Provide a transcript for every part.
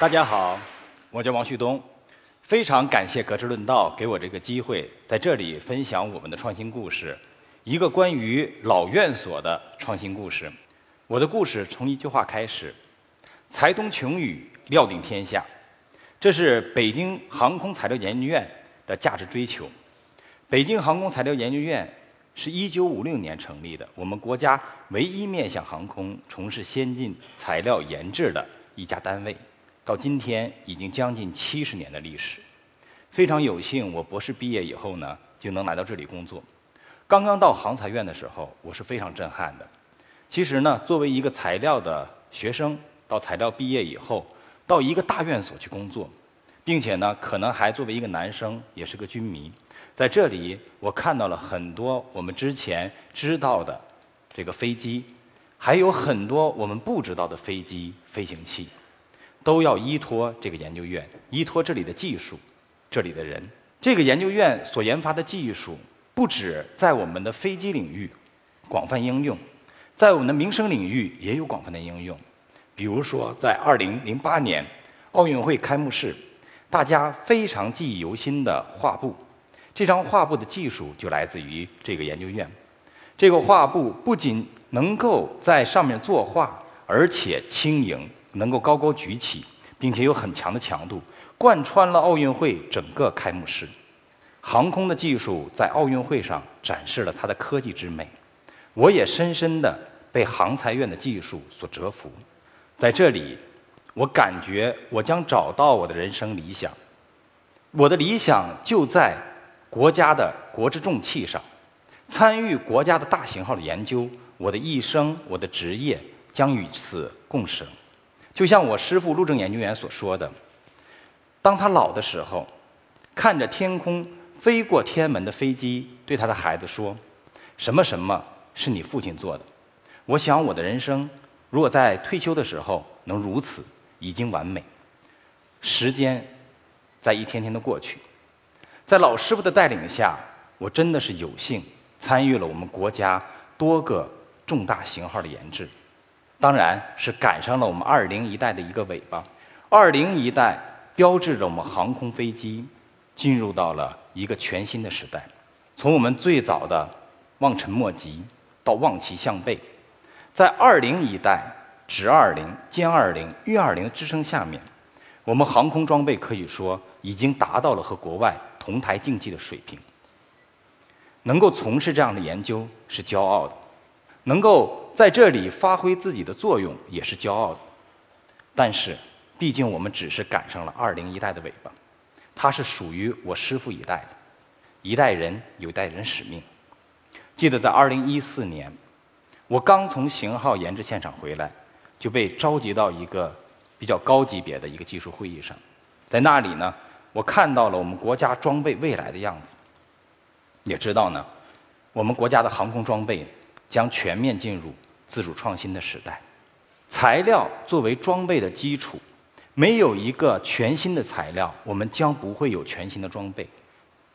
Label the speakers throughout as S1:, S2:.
S1: 大家好，我叫王旭东，非常感谢格致论道给我这个机会，在这里分享我们的创新故事，一个关于老院所的创新故事。我的故事从一句话开始：财通穷宇，料定天下。这是北京航空材料研究院的价值追求。北京航空材料研究院是一九五六年成立的，我们国家唯一面向航空从事先进材料研制的一家单位。到今天已经将近七十年的历史，非常有幸，我博士毕业以后呢，就能来到这里工作。刚刚到航材院的时候，我是非常震撼的。其实呢，作为一个材料的学生，到材料毕业以后，到一个大院所去工作，并且呢，可能还作为一个男生，也是个军迷，在这里，我看到了很多我们之前知道的这个飞机，还有很多我们不知道的飞机、飞行器。都要依托这个研究院，依托这里的技术，这里的人。这个研究院所研发的技术，不止在我们的飞机领域广泛应用，在我们的民生领域也有广泛的应用。比如说，在2008年奥运会开幕式，大家非常记忆犹新的画布，这张画布的技术就来自于这个研究院。这个画布不仅能够在上面作画，而且轻盈。能够高高举起，并且有很强的强度，贯穿了奥运会整个开幕式。航空的技术在奥运会上展示了它的科技之美，我也深深的被航材院的技术所折服。在这里，我感觉我将找到我的人生理想。我的理想就在国家的国之重器上，参与国家的大型号的研究。我的一生，我的职业将与此共生。就像我师父陆正研究员所说的，当他老的时候，看着天空飞过天安门的飞机，对他的孩子说：“什么什么是你父亲做的？”我想我的人生，如果在退休的时候能如此，已经完美。时间在一天天的过去，在老师傅的带领下，我真的是有幸参与了我们国家多个重大型号的研制。当然是赶上了我们二零一代的一个尾巴。二零一代标志着我们航空飞机进入到了一个全新的时代。从我们最早的望尘莫及到望其项背，在二零一代直二零、歼二零、运二零的支撑下面，我们航空装备可以说已经达到了和国外同台竞技的水平。能够从事这样的研究是骄傲的，能够。在这里发挥自己的作用也是骄傲的，但是，毕竟我们只是赶上了二零一代的尾巴，它是属于我师傅一代的，一代人有一代人使命。记得在二零一四年，我刚从型号研制现场回来，就被召集到一个比较高级别的一个技术会议上，在那里呢，我看到了我们国家装备未来的样子，也知道呢，我们国家的航空装备将全面进入。自主创新的时代，材料作为装备的基础，没有一个全新的材料，我们将不会有全新的装备。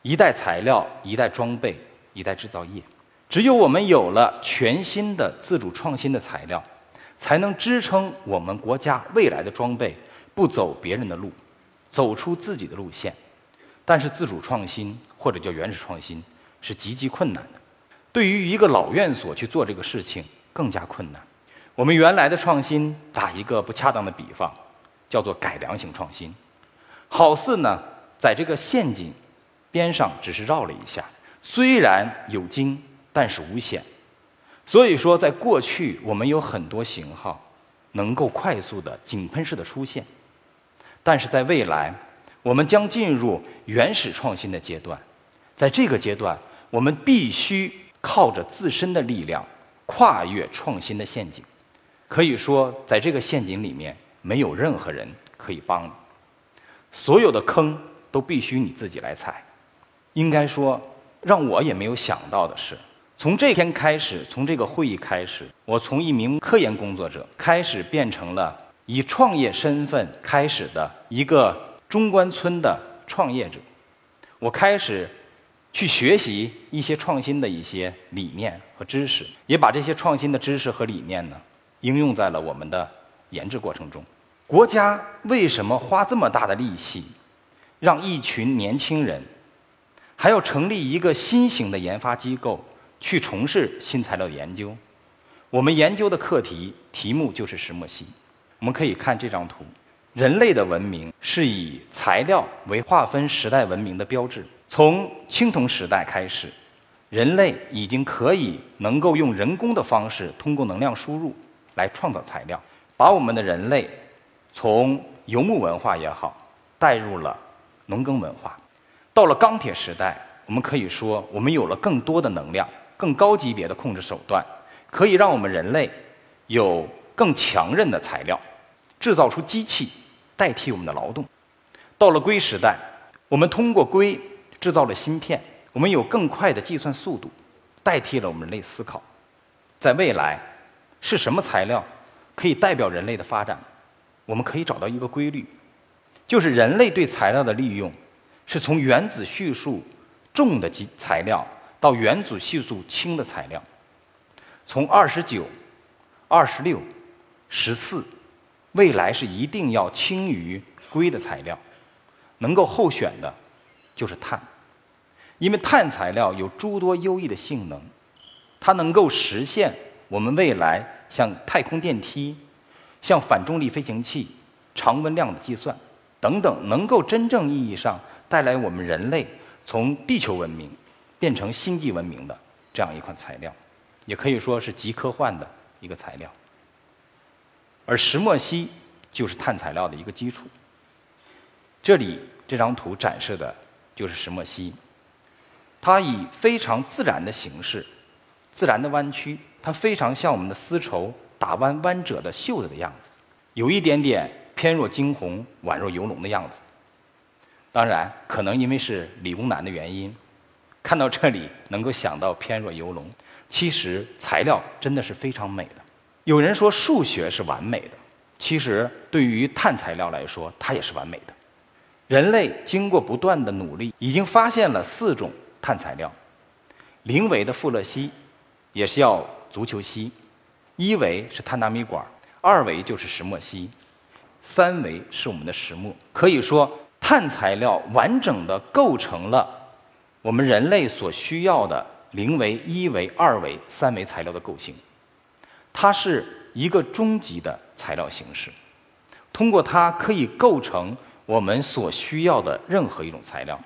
S1: 一代材料，一代装备，一代制造业。只有我们有了全新的自主创新的材料，才能支撑我们国家未来的装备不走别人的路，走出自己的路线。但是，自主创新或者叫原始创新是极其困难的。对于一个老院所去做这个事情。更加困难。我们原来的创新，打一个不恰当的比方，叫做改良型创新，好似呢，在这个陷阱边上只是绕了一下，虽然有惊，但是无险。所以说，在过去我们有很多型号能够快速的井喷式的出现，但是在未来，我们将进入原始创新的阶段，在这个阶段，我们必须靠着自身的力量。跨越创新的陷阱，可以说，在这个陷阱里面，没有任何人可以帮你，所有的坑都必须你自己来踩。应该说，让我也没有想到的是，从这天开始，从这个会议开始，我从一名科研工作者开始变成了以创业身份开始的一个中关村的创业者，我开始。去学习一些创新的一些理念和知识，也把这些创新的知识和理念呢，应用在了我们的研制过程中。国家为什么花这么大的力气，让一群年轻人还要成立一个新型的研发机构去从事新材料研究？我们研究的课题题目就是石墨烯。我们可以看这张图，人类的文明是以材料为划分时代文明的标志。从青铜时代开始，人类已经可以能够用人工的方式，通过能量输入来创造材料，把我们的人类从游牧文化也好，带入了农耕文化。到了钢铁时代，我们可以说我们有了更多的能量、更高级别的控制手段，可以让我们人类有更强韧的材料。制造出机器代替我们的劳动，到了硅时代，我们通过硅制造了芯片，我们有更快的计算速度，代替了我们人类思考。在未来，是什么材料可以代表人类的发展？我们可以找到一个规律，就是人类对材料的利用，是从原子序数重的基材料到原子序数轻的材料，从二十九、二十六、十四。未来是一定要轻于硅的材料，能够候选的，就是碳，因为碳材料有诸多优异的性能，它能够实现我们未来像太空电梯、像反重力飞行器、常温量的计算等等，能够真正意义上带来我们人类从地球文明变成星际文明的这样一款材料，也可以说是极科幻的一个材料。而石墨烯就是碳材料的一个基础。这里这张图展示的就是石墨烯，它以非常自然的形式、自然的弯曲，它非常像我们的丝绸打弯弯褶的袖子的样子，有一点点偏若惊鸿、宛若游龙的样子。当然，可能因为是理工男的原因，看到这里能够想到偏若游龙。其实材料真的是非常美的。有人说数学是完美的，其实对于碳材料来说，它也是完美的。人类经过不断的努力，已经发现了四种碳材料：零维的富勒烯，也是要足球烯；一维是碳纳米管，二维就是石墨烯，三维是我们的石墨。可以说，碳材料完整的构成了我们人类所需要的零维、一维、二维、三维材料的构型。它是一个终极的材料形式，通过它可以构成我们所需要的任何一种材料，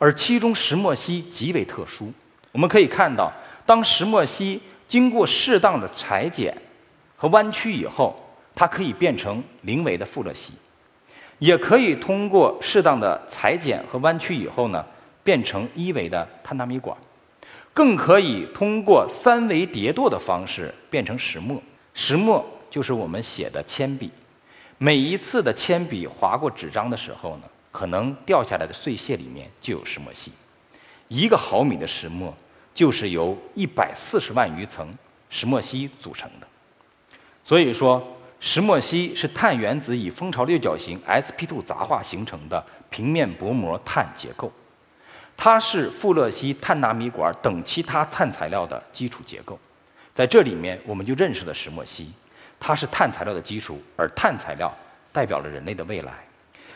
S1: 而其中石墨烯极为特殊。我们可以看到，当石墨烯经过适当的裁剪和弯曲以后，它可以变成零维的富勒烯，也可以通过适当的裁剪和弯曲以后呢，变成一维的碳纳米管。更可以通过三维叠垛的方式变成石墨。石墨就是我们写的铅笔，每一次的铅笔划过纸张的时候呢，可能掉下来的碎屑里面就有石墨烯。一个毫米的石墨就是由一百四十万余层石墨烯组成的。所以说，石墨烯是碳原子以蜂巢六角形 sp2 杂化形成的平面薄膜碳结构。它是富勒烯、碳纳米管等其他碳材料的基础结构，在这里面我们就认识了石墨烯，它是碳材料的基础，而碳材料代表了人类的未来。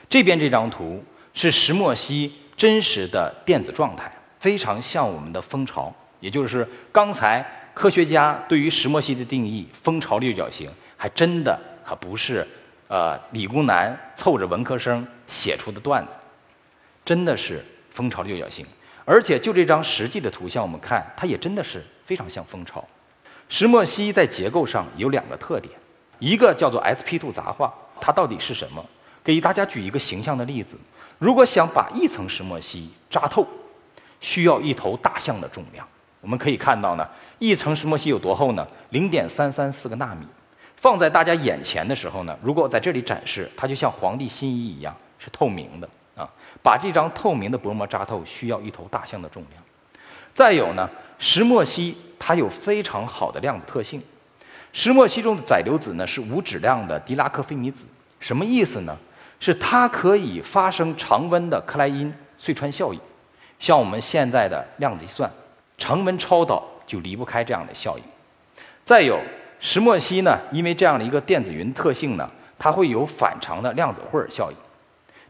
S1: 这边这张图是石墨烯真实的电子状态，非常像我们的蜂巢，也就是刚才科学家对于石墨烯的定义，蜂巢六角形，还真的还不是呃理工男凑着文科生写出的段子，真的是。蜂巢六角形，而且就这张实际的图像，我们看它也真的是非常像蜂巢。石墨烯在结构上有两个特点，一个叫做 sp2 杂化，它到底是什么？给大家举一个形象的例子：如果想把一层石墨烯扎透，需要一头大象的重量。我们可以看到呢，一层石墨烯有多厚呢？零点三三四个纳米。放在大家眼前的时候呢，如果在这里展示，它就像皇帝新衣一样，是透明的。啊，把这张透明的薄膜扎透需要一头大象的重量。再有呢，石墨烯它有非常好的量子特性。石墨烯中的载流子呢是无质量的狄拉克费米子，什么意思呢？是它可以发生常温的克莱因隧穿效应。像我们现在的量子计算，常温超导就离不开这样的效应。再有，石墨烯呢，因为这样的一个电子云特性呢，它会有反常的量子霍尔效应，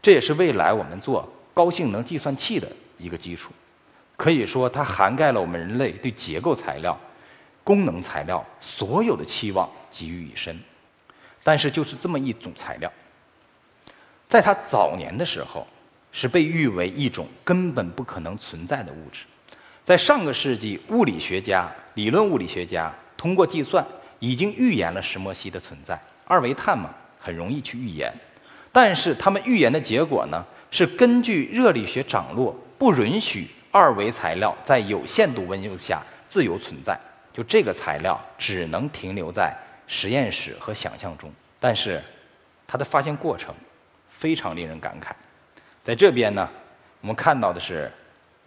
S1: 这也是未来我们做高性能计算器的一个基础。可以说，它涵盖了我们人类对结构材料、功能材料所有的期望集于一身。但是，就是这么一种材料，在它早年的时候，是被誉为一种根本不可能存在的物质。在上个世纪，物理学家、理论物理学家通过计算已经预言了石墨烯的存在。二维碳嘛，很容易去预言。但是，他们预言的结果呢，是根据热力学涨落，不允许。二维材料在有限度温度下自由存在，就这个材料只能停留在实验室和想象中。但是，它的发现过程非常令人感慨。在这边呢，我们看到的是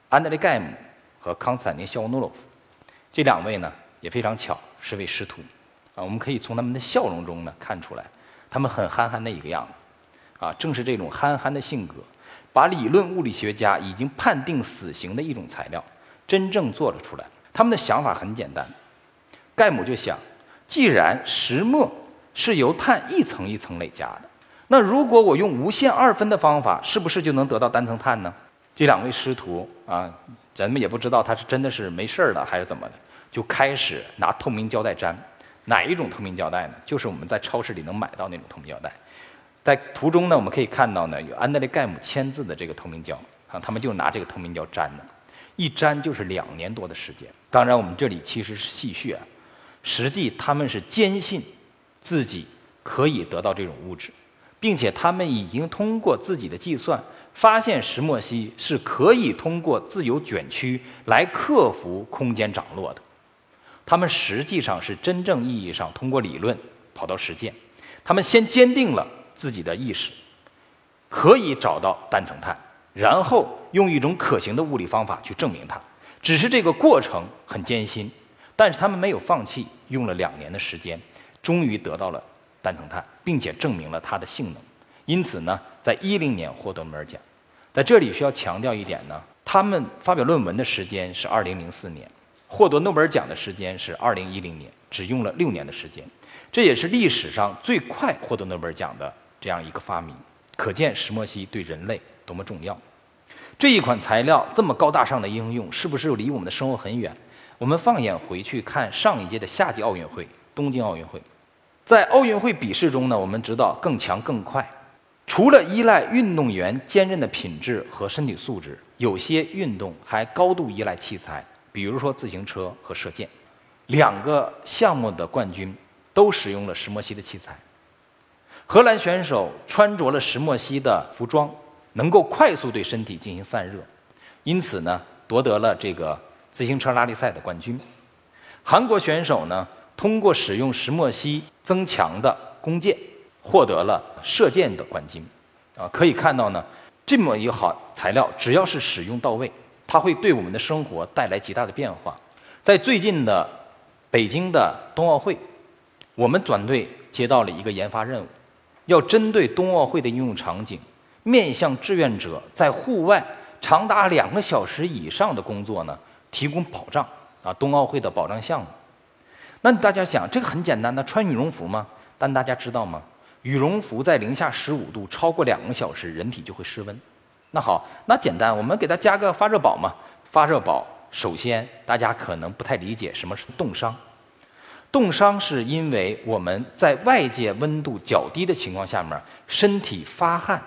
S1: 安德烈盖姆和康斯坦丁肖沃诺洛夫这两位呢，也非常巧是位师徒啊。我们可以从他们的笑容中呢看出来，他们很憨憨的一个样子啊。正是这种憨憨的性格。把理论物理学家已经判定死刑的一种材料，真正做了出来。他们的想法很简单，盖姆就想，既然石墨是由碳一层一层累加的，那如果我用无限二分的方法，是不是就能得到单层碳呢？这两位师徒啊，人们也不知道他是真的是没事儿了还是怎么的，就开始拿透明胶带粘。哪一种透明胶带呢？就是我们在超市里能买到那种透明胶带。在图中呢，我们可以看到呢，有安德烈盖姆签字的这个透明胶啊，他们就拿这个透明胶粘的，一粘就是两年多的时间。当然，我们这里其实是戏谑，啊实际他们是坚信自己可以得到这种物质，并且他们已经通过自己的计算发现石墨烯是可以通过自由卷曲来克服空间涨落的。他们实际上是真正意义上通过理论跑到实践，他们先坚定了。自己的意识可以找到单层碳，然后用一种可行的物理方法去证明它。只是这个过程很艰辛，但是他们没有放弃，用了两年的时间，终于得到了单层碳，并且证明了它的性能。因此呢，在一零年获得诺贝尔奖。在这里需要强调一点呢，他们发表论文的时间是二零零四年，获得诺贝尔奖的时间是二零一零年，只用了六年的时间。这也是历史上最快获得诺贝尔奖的。这样一个发明，可见石墨烯对人类多么重要。这一款材料这么高大上的应用，是不是离我们的生活很远？我们放眼回去看上一届的夏季奥运会——东京奥运会，在奥运会比试中呢，我们知道更强更快。除了依赖运动员坚韧的品质和身体素质，有些运动还高度依赖器材，比如说自行车和射箭。两个项目的冠军都使用了石墨烯的器材。荷兰选手穿着了石墨烯的服装，能够快速对身体进行散热，因此呢夺得了这个自行车拉力赛的冠军。韩国选手呢通过使用石墨烯增强的弓箭，获得了射箭的冠军。啊，可以看到呢，这么一个好材料，只要是使用到位，它会对我们的生活带来极大的变化。在最近的北京的冬奥会，我们团队接到了一个研发任务。要针对冬奥会的应用场景，面向志愿者在户外长达两个小时以上的工作呢，提供保障啊，冬奥会的保障项目。那大家想，这个很简单的，穿羽绒服吗？但大家知道吗？羽绒服在零下十五度超过两个小时，人体就会失温。那好，那简单，我们给它加个发热宝嘛。发热宝，首先大家可能不太理解什么是冻伤。冻伤是因为我们在外界温度较低的情况下面，身体发汗，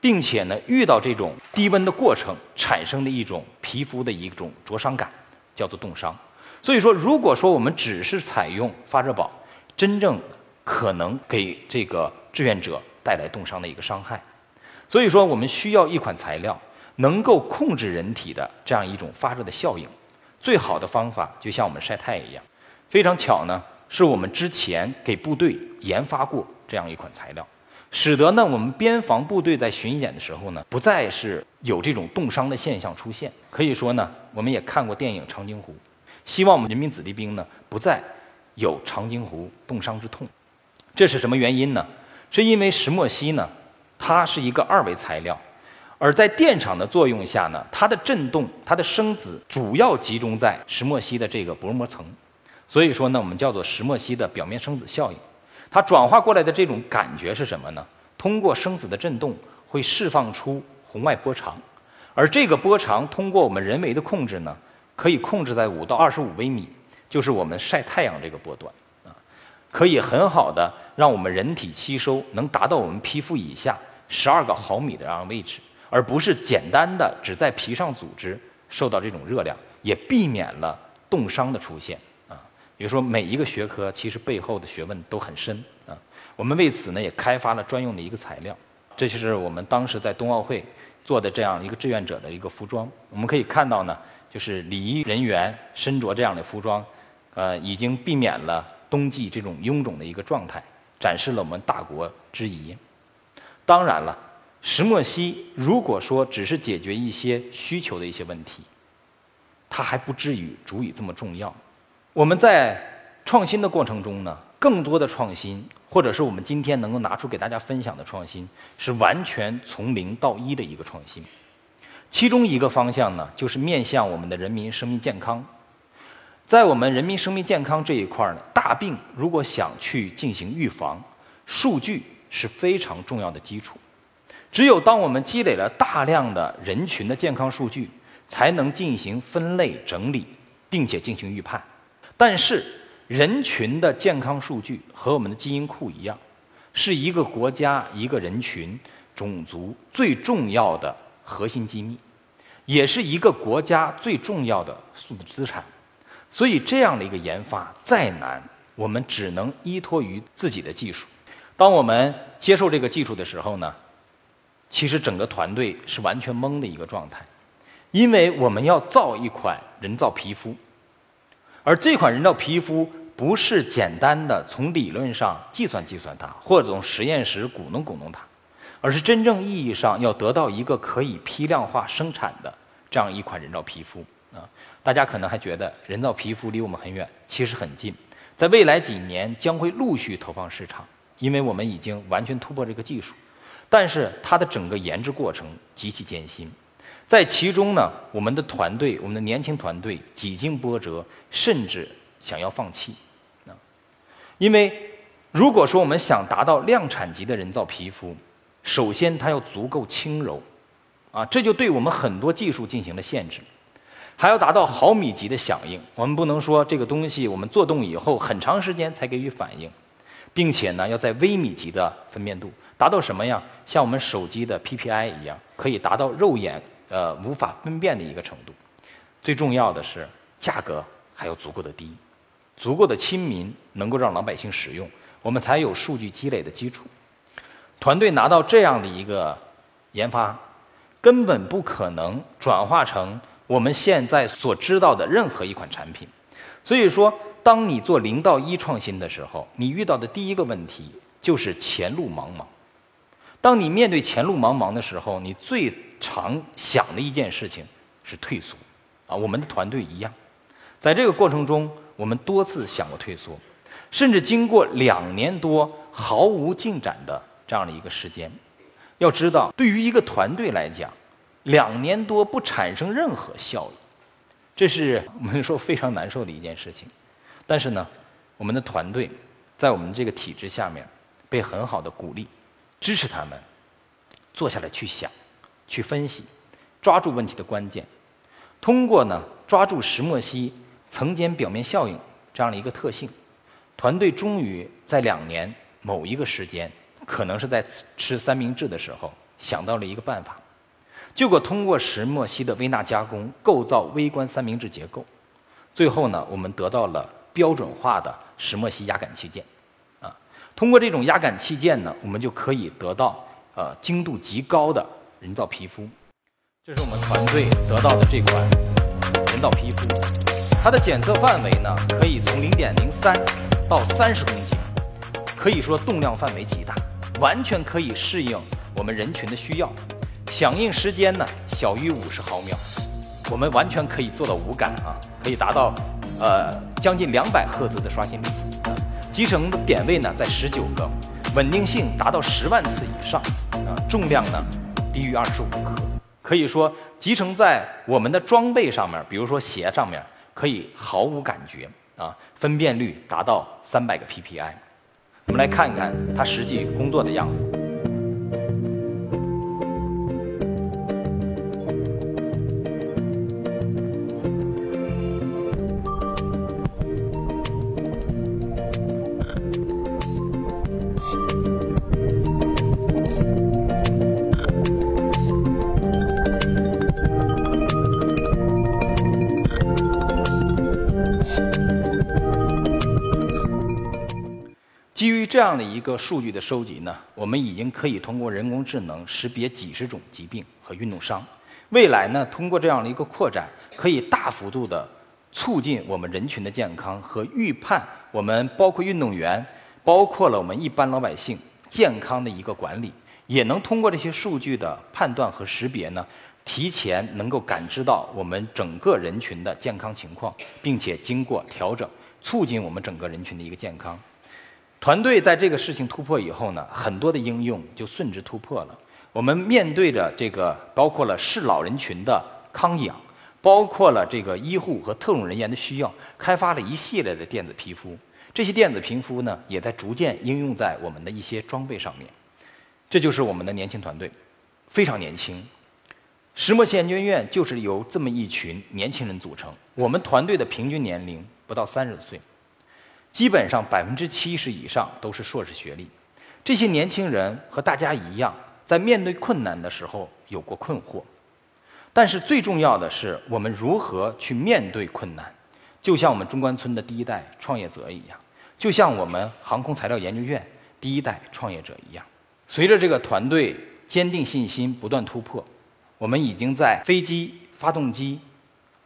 S1: 并且呢遇到这种低温的过程产生的一种皮肤的一种灼伤感，叫做冻伤。所以说，如果说我们只是采用发热宝，真正可能给这个志愿者带来冻伤的一个伤害。所以说，我们需要一款材料能够控制人体的这样一种发热的效应。最好的方法就像我们晒太阳一样。非常巧呢，是我们之前给部队研发过这样一款材料，使得呢我们边防部队在巡演的时候呢，不再是有这种冻伤的现象出现。可以说呢，我们也看过电影《长津湖》，希望我们人民子弟兵呢不再有长津湖冻伤之痛。这是什么原因呢？是因为石墨烯呢，它是一个二维材料，而在电场的作用下呢，它的振动、它的生子主要集中在石墨烯的这个薄膜层。所以说呢，我们叫做石墨烯的表面生子效应。它转化过来的这种感觉是什么呢？通过声子的振动，会释放出红外波长，而这个波长通过我们人为的控制呢，可以控制在五到二十五微米，就是我们晒太阳这个波段啊，可以很好的让我们人体吸收，能达到我们皮肤以下十二个毫米的这样位置，而不是简单的只在皮上组织受到这种热量，也避免了冻伤的出现。啊比如说，每一个学科其实背后的学问都很深啊。我们为此呢，也开发了专用的一个材料。这就是我们当时在冬奥会做的这样一个志愿者的一个服装。我们可以看到呢，就是礼仪人员身着这样的服装，呃，已经避免了冬季这种臃肿的一个状态，展示了我们大国之仪。当然了，石墨烯如果说只是解决一些需求的一些问题，它还不至于足以这么重要。我们在创新的过程中呢，更多的创新，或者是我们今天能够拿出给大家分享的创新，是完全从零到一的一个创新。其中一个方向呢，就是面向我们的人民生命健康。在我们人民生命健康这一块呢，大病如果想去进行预防，数据是非常重要的基础。只有当我们积累了大量的人群的健康数据，才能进行分类整理，并且进行预判。但是，人群的健康数据和我们的基因库一样，是一个国家、一个人群、种族最重要的核心机密，也是一个国家最重要的数字资产。所以，这样的一个研发再难，我们只能依托于自己的技术。当我们接受这个技术的时候呢，其实整个团队是完全懵的一个状态，因为我们要造一款人造皮肤。而这款人造皮肤不是简单的从理论上计算计算它，或者从实验室鼓弄鼓弄它，而是真正意义上要得到一个可以批量化生产的这样一款人造皮肤啊！大家可能还觉得人造皮肤离我们很远，其实很近，在未来几年将会陆续投放市场，因为我们已经完全突破这个技术，但是它的整个研制过程极其艰辛。在其中呢，我们的团队，我们的年轻团队几经波折，甚至想要放弃，啊，因为如果说我们想达到量产级的人造皮肤，首先它要足够轻柔，啊，这就对我们很多技术进行了限制，还要达到毫米级的响应，我们不能说这个东西我们做动以后很长时间才给予反应，并且呢要在微米级的分辨度，达到什么样？像我们手机的 PPI 一样，可以达到肉眼。呃，无法分辨的一个程度。最重要的是，价格还要足够的低，足够的亲民，能够让老百姓使用，我们才有数据积累的基础。团队拿到这样的一个研发，根本不可能转化成我们现在所知道的任何一款产品。所以说，当你做零到一创新的时候，你遇到的第一个问题就是前路茫茫。当你面对前路茫茫的时候，你最常想的一件事情是退缩，啊，我们的团队一样，在这个过程中，我们多次想过退缩，甚至经过两年多毫无进展的这样的一个时间。要知道，对于一个团队来讲，两年多不产生任何效益，这是我们说非常难受的一件事情。但是呢，我们的团队在我们这个体制下面，被很好的鼓励，支持他们坐下来去想。去分析，抓住问题的关键，通过呢抓住石墨烯层间表面效应这样的一个特性，团队终于在两年某一个时间，可能是在吃三明治的时候想到了一个办法，结果通过石墨烯的微纳加工构造微观三明治结构，最后呢我们得到了标准化的石墨烯压感器件，啊，通过这种压感器件呢，我们就可以得到呃精度极高的。人造皮肤，这是我们团队得到的这款人造皮肤。它的检测范围呢，可以从零点零三到三十公斤，可以说动量范围极大，完全可以适应我们人群的需要。响应时间呢，小于五十毫秒，我们完全可以做到无感啊，可以达到呃将近两百赫兹的刷新率。集成点位呢在十九个，稳定性达到十万次以上啊，重量呢。低于二十五克，可以说集成在我们的装备上面，比如说鞋上面，可以毫无感觉啊，分辨率达到三百个 PPI。我们来看看他实际工作的样子。这样的一个数据的收集呢，我们已经可以通过人工智能识别几十种疾病和运动伤。未来呢，通过这样的一个扩展，可以大幅度的促进我们人群的健康和预判我们包括运动员，包括了我们一般老百姓健康的一个管理，也能通过这些数据的判断和识别呢，提前能够感知到我们整个人群的健康情况，并且经过调整，促进我们整个人群的一个健康。团队在这个事情突破以后呢，很多的应用就顺之突破了。我们面对着这个包括了适老人群的康养，包括了这个医护和特种人员的需要，开发了一系列的电子皮肤。这些电子皮肤呢，也在逐渐应用在我们的一些装备上面。这就是我们的年轻团队，非常年轻。石墨烯研究院就是由这么一群年轻人组成。我们团队的平均年龄不到三十岁。基本上百分之七十以上都是硕士学历，这些年轻人和大家一样，在面对困难的时候有过困惑，但是最重要的是我们如何去面对困难，就像我们中关村的第一代创业者一样，就像我们航空材料研究院第一代创业者一样。随着这个团队坚定信心不断突破，我们已经在飞机、发动机、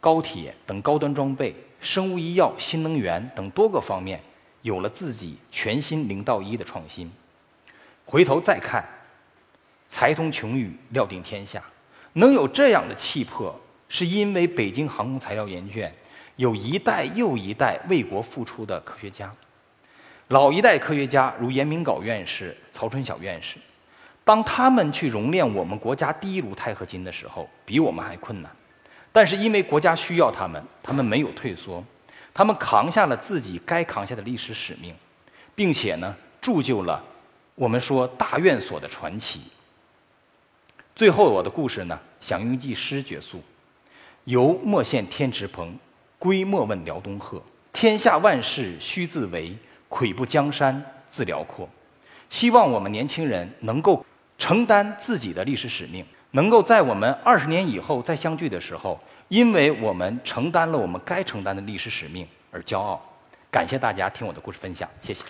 S1: 高铁等高端装备。生物医药、新能源等多个方面，有了自己全新零到一的创新。回头再看，才通穷宇，料定天下，能有这样的气魄，是因为北京航空材料研究院有一代又一代为国付出的科学家。老一代科学家如严明镐院士、曹春晓院士，当他们去熔炼我们国家第一炉钛合金的时候，比我们还困难。但是因为国家需要他们，他们没有退缩，他们扛下了自己该扛下的历史使命，并且呢，铸就了我们说大院所的传奇。最后，我的故事呢，想用一句诗结束：“犹莫羡天池鹏，归莫问辽东鹤。天下万事须自为，魁不江山自辽阔。”希望我们年轻人能够承担自己的历史使命。能够在我们二十年以后再相聚的时候，因为我们承担了我们该承担的历史使命而骄傲。感谢大家听我的故事分享，谢谢。